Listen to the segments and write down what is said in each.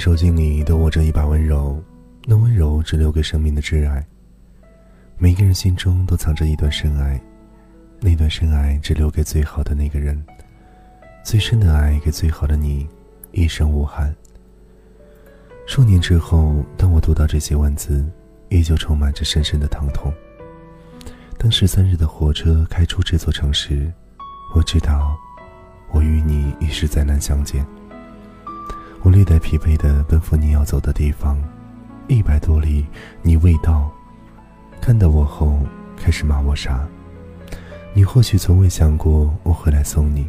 手心里都握着一把温柔，那温柔只留给生命的挚爱。每个人心中都藏着一段深爱，那段深爱只留给最好的那个人，最深的爱给最好的你，一生无憾。数年之后，当我读到这些文字，依旧充满着深深的疼痛。当十三日的火车开出这座城市，我知道，我与你已是再难相见。我略带疲惫地奔赴你要走的地方，一百多里，你未到。看到我后，开始骂我傻。你或许从未想过我会来送你，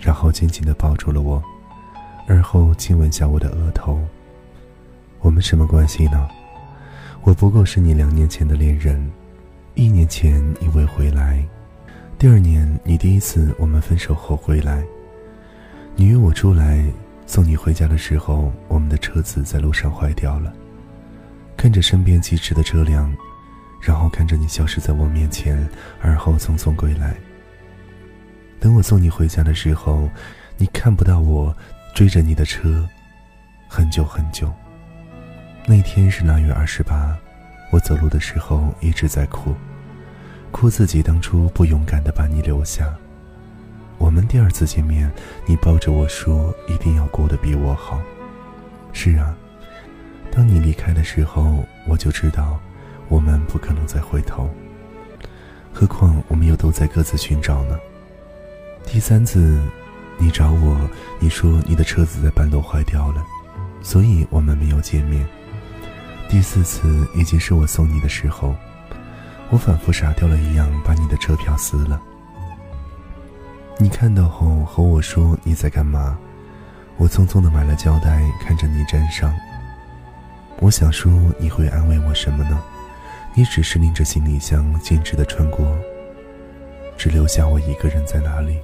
然后紧紧地抱住了我，而后亲吻下我的额头。我们什么关系呢？我不过是你两年前的恋人，一年前你未回来，第二年你第一次我们分手后回来，你约我出来。送你回家的时候，我们的车子在路上坏掉了。看着身边疾驰的车辆，然后看着你消失在我面前，而后匆匆归来。等我送你回家的时候，你看不到我追着你的车，很久很久。那天是腊月二十八，我走路的时候一直在哭，哭自己当初不勇敢的把你留下。我们第二次见面，你抱着我说：“一定要过得比我好。”是啊，当你离开的时候，我就知道，我们不可能再回头。何况我们又都在各自寻找呢。第三次，你找我，你说你的车子在半路坏掉了，所以我们没有见面。第四次，已经是我送你的时候，我仿佛傻掉了一样，把你的车票撕了。你看到后和我说你在干嘛？我匆匆的买了胶带，看着你粘上。我想说你会安慰我什么呢？你只是拎着行李箱径直的穿过，只留下我一个人在那里。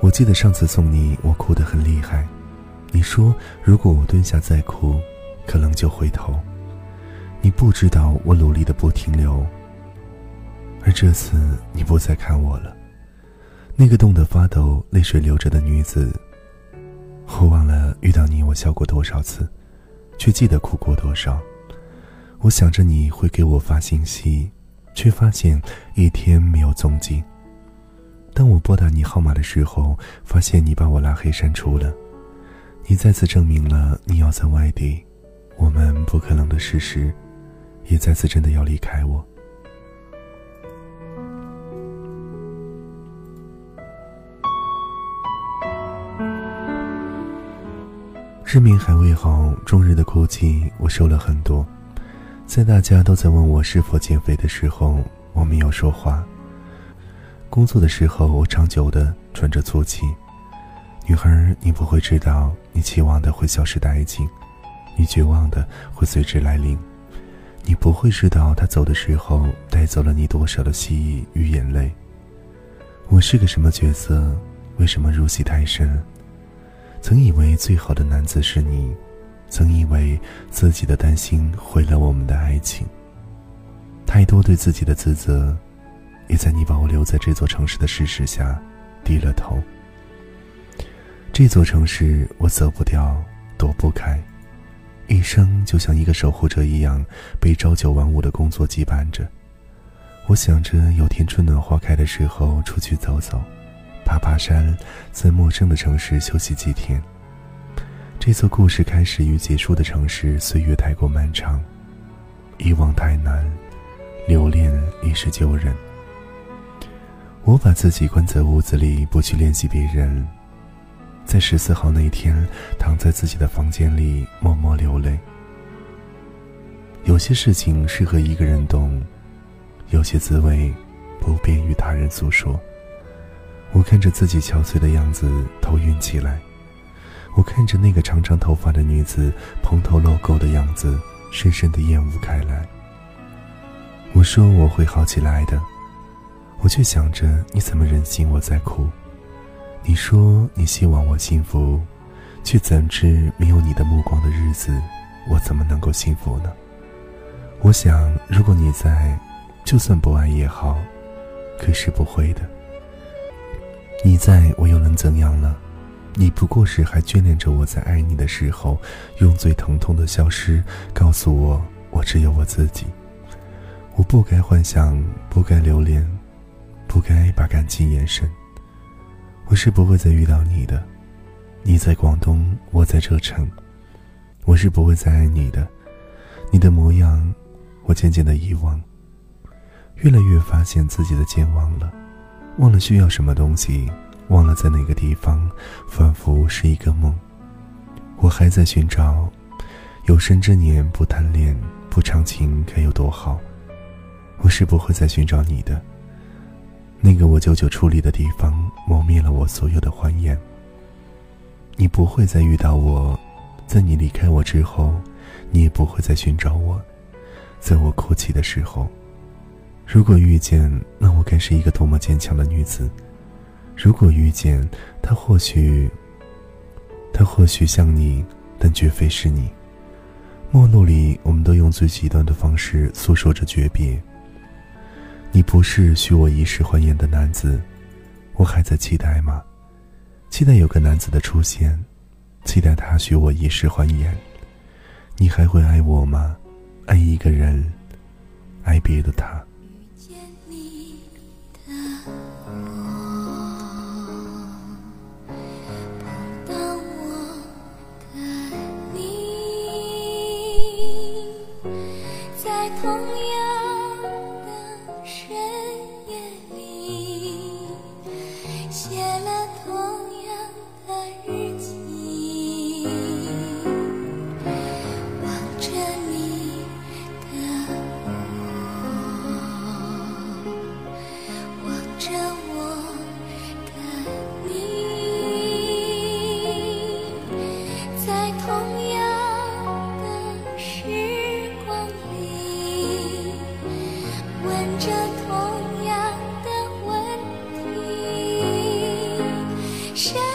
我记得上次送你，我哭得很厉害。你说如果我蹲下再哭，可能就回头。你不知道我努力的不停留，而这次你不再看我了。那个冻得发抖、泪水流着的女子，我忘了遇到你，我笑过多少次，却记得哭过多少。我想着你会给我发信息，却发现一天没有踪迹。当我拨打你号码的时候，发现你把我拉黑删除了。你再次证明了你要在外地，我们不可能的事实，也再次真的要离开我。日明还未好，终日的哭泣，我瘦了很多。在大家都在问我是否减肥的时候，我没有说话。工作的时候，我长久的喘着粗气。女孩，你不会知道，你期望的会消失殆尽，你绝望的会随之来临。你不会知道，他走的时候带走了你多少的记忆与眼泪。我是个什么角色？为什么入戏太深？曾以为最好的男子是你，曾以为自己的担心毁了我们的爱情。太多对自己的自责，也在你把我留在这座城市的事实下低了头。这座城市我走不掉，躲不开，一生就像一个守护者一样，被朝九晚五的工作羁绊着。我想着有天春暖花开的时候出去走走。爬爬山，在陌生的城市休息几天。这座故事开始与结束的城市，岁月太过漫长，遗忘太难，留恋已是旧人。我把自己关在屋子里，不去联系别人。在十四号那天，躺在自己的房间里，默默流泪。有些事情适合一个人懂，有些滋味不便与他人诉说。我看着自己憔悴的样子，头晕起来。我看着那个长长头发的女子蓬头露沟的样子，深深的厌恶开来。我说我会好起来的，我却想着你怎么忍心我在哭？你说你希望我幸福，却怎知没有你的目光的日子，我怎么能够幸福呢？我想，如果你在，就算不爱也好，可是不会的。你在我又能怎样呢？你不过是还眷恋着我在爱你的时候，用最疼痛的消失告诉我，我只有我自己。我不该幻想，不该留恋，不该把感情延伸。我是不会再遇到你的。你在广东，我在这城。我是不会再爱你的。你的模样，我渐渐的遗忘。越来越发现自己的健忘了，忘了需要什么东西。忘了在哪个地方，仿佛是一个梦。我还在寻找，有生之年不贪恋不长情该有多好。我是不会再寻找你的。那个我久久矗立的地方，磨灭了我所有的欢颜。你不会再遇到我，在你离开我之后，你也不会再寻找我，在我哭泣的时候。如果遇见，那我该是一个多么坚强的女子。如果遇见他，或许，他或许像你，但绝非是你。陌路里，我们都用最极端的方式诉说着诀别。你不是许我一世欢颜的男子，我还在期待吗？期待有个男子的出现，期待他许我一世欢颜。你还会爱我吗？爱一个人，爱别的他。朋友。下。